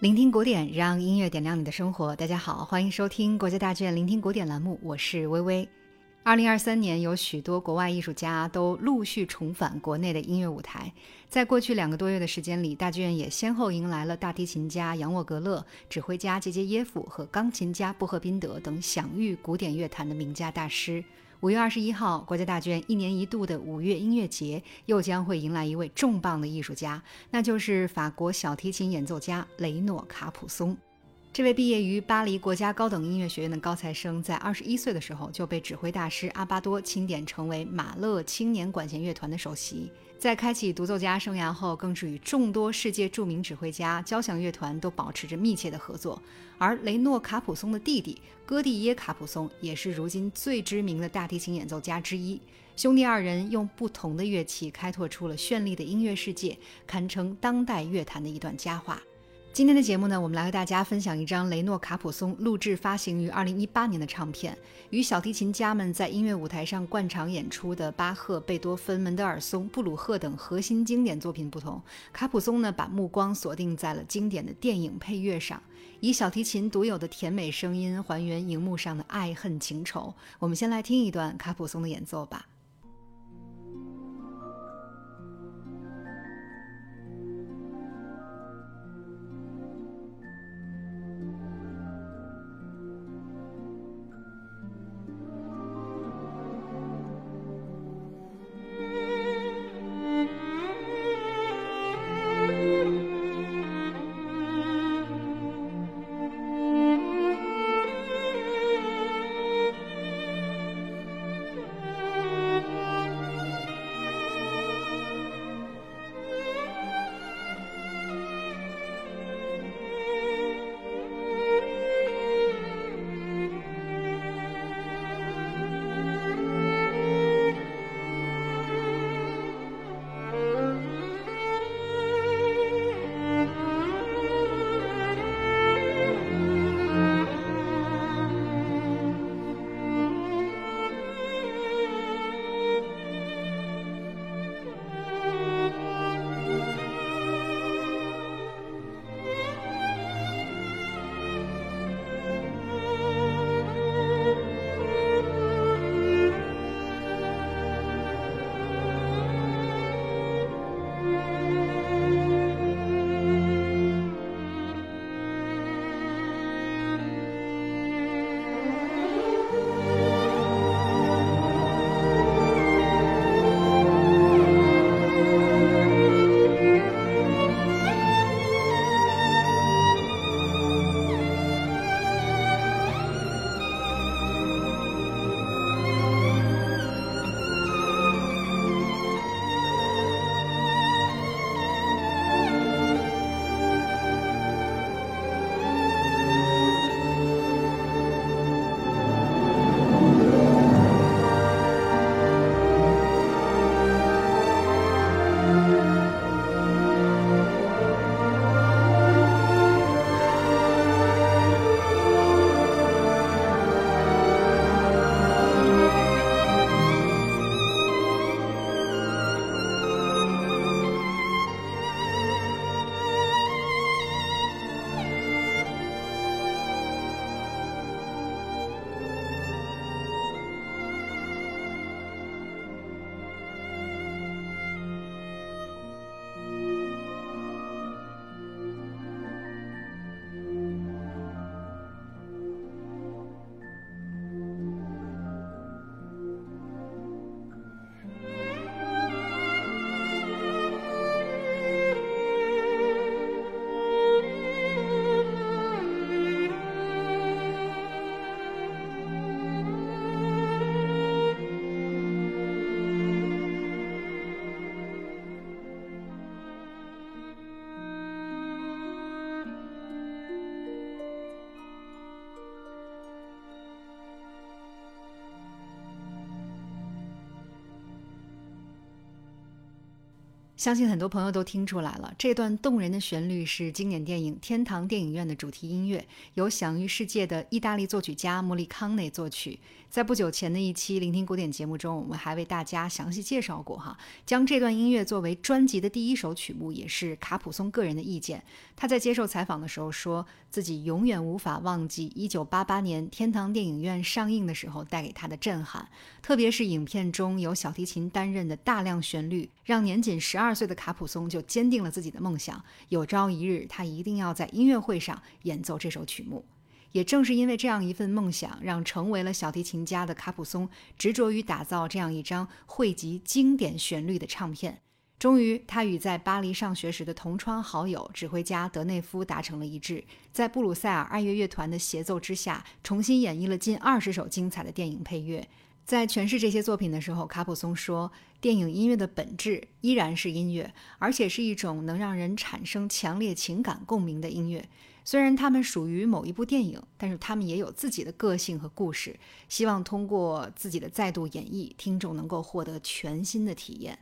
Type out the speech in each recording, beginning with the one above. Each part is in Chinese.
聆听古典，让音乐点亮你的生活。大家好，欢迎收听国家大剧院聆听古典栏目，我是微微。二零二三年，有许多国外艺术家都陆续重返国内的音乐舞台。在过去两个多月的时间里，大剧院也先后迎来了大提琴家扬沃格勒、指挥家杰杰耶夫和钢琴家布赫宾德等享誉古典乐坛的名家大师。五月二十一号，国家大剧院一年一度的五月音乐节又将会迎来一位重磅的艺术家，那就是法国小提琴演奏家雷诺·卡普松。这位毕业于巴黎国家高等音乐学院的高材生，在二十一岁的时候就被指挥大师阿巴多钦点成为马勒青年管弦乐团的首席。在开启独奏家生涯后，更是与众多世界著名指挥家、交响乐团都保持着密切的合作。而雷诺·卡普松的弟弟戈蒂耶·卡普松也是如今最知名的大提琴演奏家之一。兄弟二人用不同的乐器开拓出了绚丽的音乐世界，堪称当代乐坛的一段佳话。今天的节目呢，我们来和大家分享一张雷诺·卡普松录制发行于2018年的唱片。与小提琴家们在音乐舞台上惯常演出的巴赫、贝多芬、门德尔松、布鲁赫等核心经典作品不同，卡普松呢把目光锁定在了经典的电影配乐上，以小提琴独有的甜美声音还原荧幕上的爱恨情仇。我们先来听一段卡普松的演奏吧。相信很多朋友都听出来了，这段动人的旋律是经典电影《天堂电影院》的主题音乐，由享誉世界的意大利作曲家莫里康内作曲。在不久前的一期聆听古典节目中，我们还为大家详细介绍过哈，将这段音乐作为专辑的第一首曲目，也是卡普松个人的意见。他在接受采访的时候说，自己永远无法忘记1988年天堂电影院上映的时候带给他的震撼，特别是影片中有小提琴担任的大量旋律，让年仅十二二岁的卡普松就坚定了自己的梦想，有朝一日他一定要在音乐会上演奏这首曲目。也正是因为这样一份梦想，让成为了小提琴家的卡普松执着于打造这样一张汇集经典旋律的唱片。终于，他与在巴黎上学时的同窗好友指挥家德内夫达成了一致，在布鲁塞尔爱乐乐团的协奏之下，重新演绎了近二十首精彩的电影配乐。在诠释这些作品的时候，卡普松说：“电影音乐的本质依然是音乐，而且是一种能让人产生强烈情感共鸣的音乐。虽然他们属于某一部电影，但是他们也有自己的个性和故事。希望通过自己的再度演绎，听众能够获得全新的体验。”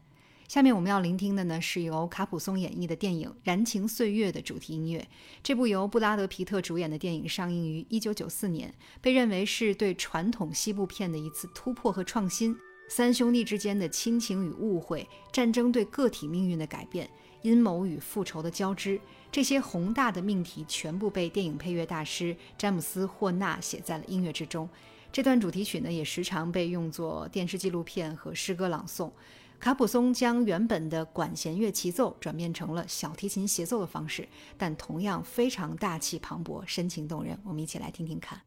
下面我们要聆听的呢，是由卡普松演绎的电影《燃情岁月》的主题音乐。这部由布拉德·皮特主演的电影上映于1994年，被认为是对传统西部片的一次突破和创新。三兄弟之间的亲情与误会、战争对个体命运的改变、阴谋与复仇的交织，这些宏大的命题全部被电影配乐大师詹姆斯·霍纳写在了音乐之中。这段主题曲呢，也时常被用作电视纪录片和诗歌朗诵。卡普松将原本的管弦乐齐奏转变成了小提琴协奏的方式，但同样非常大气磅礴、深情动人。我们一起来听听看。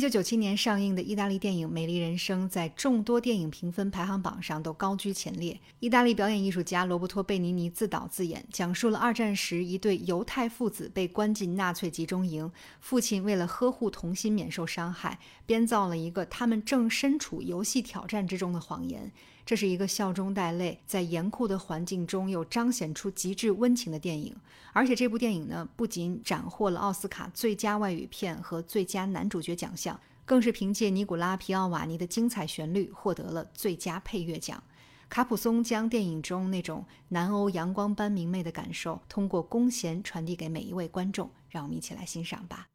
一九九七年上映的意大利电影《美丽人生》在众多电影评分排行榜上都高居前列。意大利表演艺术家罗伯托·贝尼尼自导自演，讲述了二战时一对犹太父子被关进纳粹集中营，父亲为了呵护童心免受伤害，编造了一个他们正身处游戏挑战之中的谎言。这是一个笑中带泪，在严酷的环境中又彰显出极致温情的电影。而且这部电影呢，不仅斩获了奥斯卡最佳外语片和最佳男主角奖项，更是凭借尼古拉·皮奥瓦尼的精彩旋律获得了最佳配乐奖。卡普松将电影中那种南欧阳光般明媚的感受，通过弓弦传递给每一位观众。让我们一起来欣赏吧。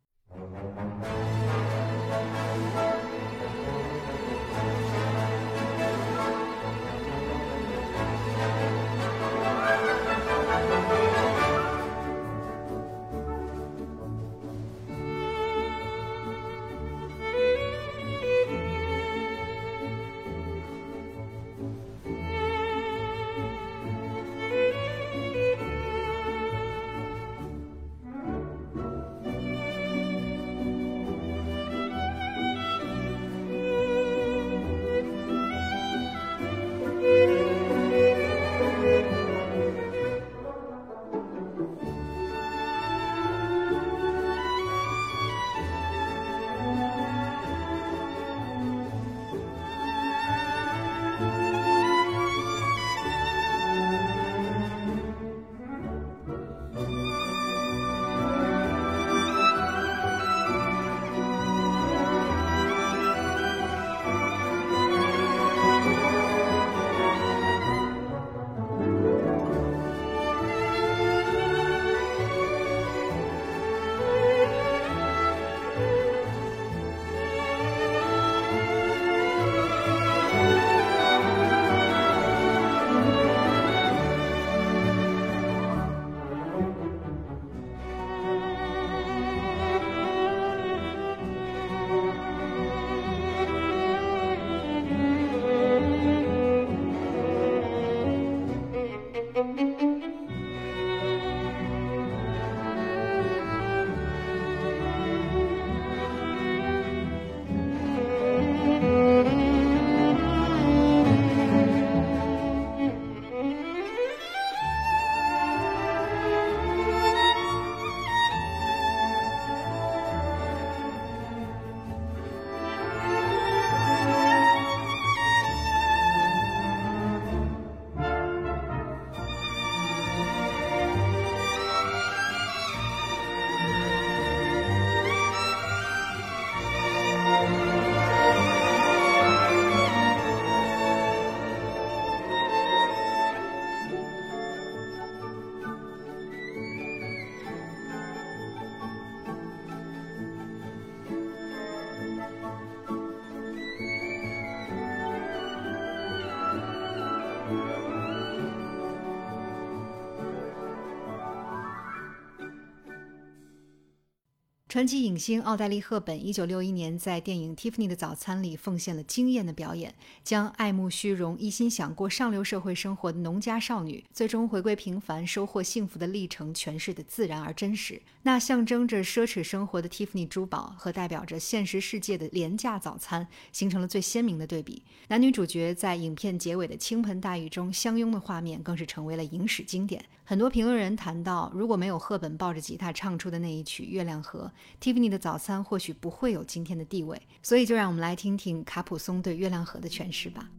传奇影星奥黛丽·赫本，一九六一年在电影《蒂芙尼的早餐》里奉献了惊艳的表演，将爱慕虚荣、一心想过上流社会生活的农家少女，最终回归平凡、收获幸福的历程诠释的自然而真实。那象征着奢侈生活的蒂芙尼珠宝和代表着现实世界的廉价早餐，形成了最鲜明的对比。男女主角在影片结尾的倾盆大雨中相拥的画面，更是成为了影史经典。很多评论人谈到，如果没有赫本抱着吉他唱出的那一曲《月亮河》。Tiffany 的早餐或许不会有今天的地位，所以就让我们来听听卡普松对《月亮河》的诠释吧。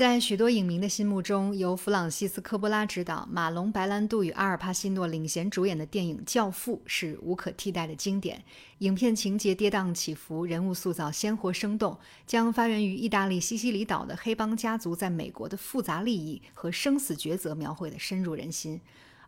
在许多影迷的心目中，由弗朗西斯科波拉执导、马龙白兰度与阿尔帕西诺领衔主演的电影《教父》是无可替代的经典。影片情节跌宕起伏，人物塑造鲜活生动，将发源于意大利西西里岛的黑帮家族在美国的复杂利益和生死抉择描绘得深入人心。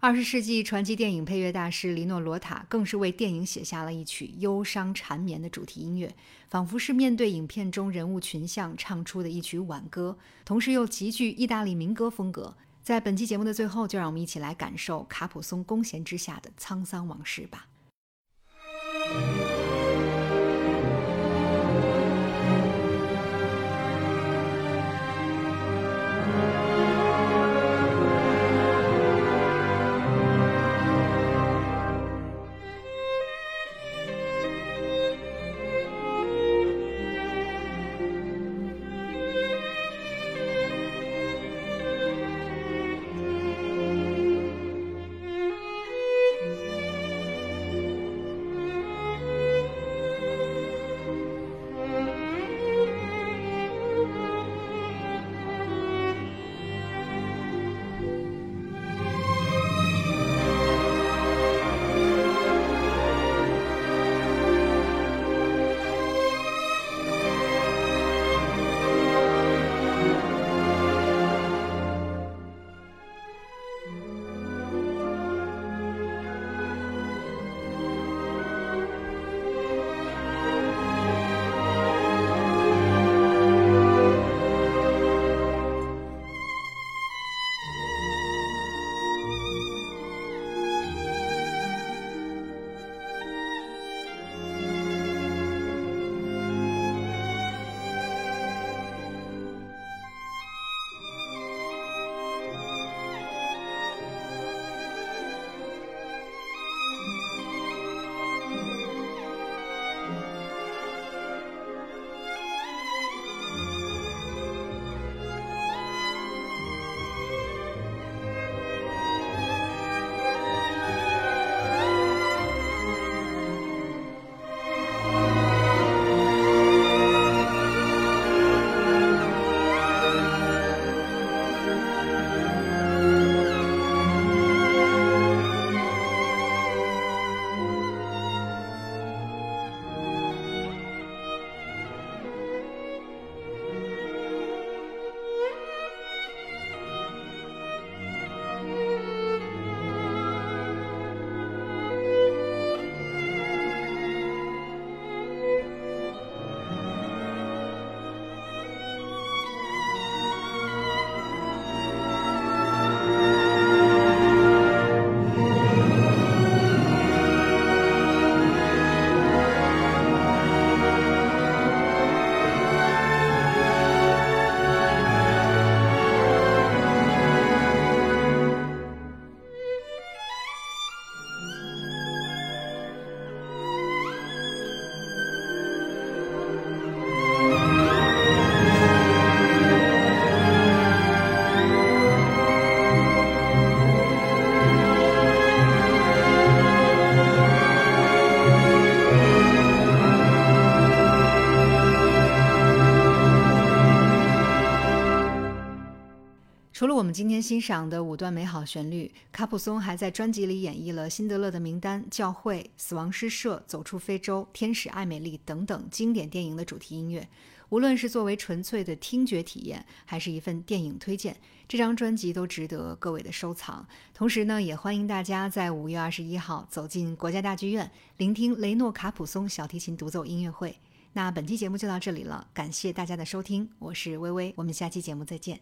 二十世纪传奇电影配乐大师黎诺·罗塔更是为电影写下了一曲忧伤缠绵的主题音乐，仿佛是面对影片中人物群像唱出的一曲挽歌，同时又极具意大利民歌风格。在本期节目的最后，就让我们一起来感受卡普松弓弦之下的沧桑往事吧。们今天欣赏的五段美好旋律，卡普松还在专辑里演绎了《辛德勒的名单》《教会》《死亡诗社》《走出非洲》《天使艾美丽》等等经典电影的主题音乐。无论是作为纯粹的听觉体验，还是一份电影推荐，这张专辑都值得各位的收藏。同时呢，也欢迎大家在五月二十一号走进国家大剧院，聆听雷诺卡普松小提琴独奏音乐会。那本期节目就到这里了，感谢大家的收听，我是微微，我们下期节目再见。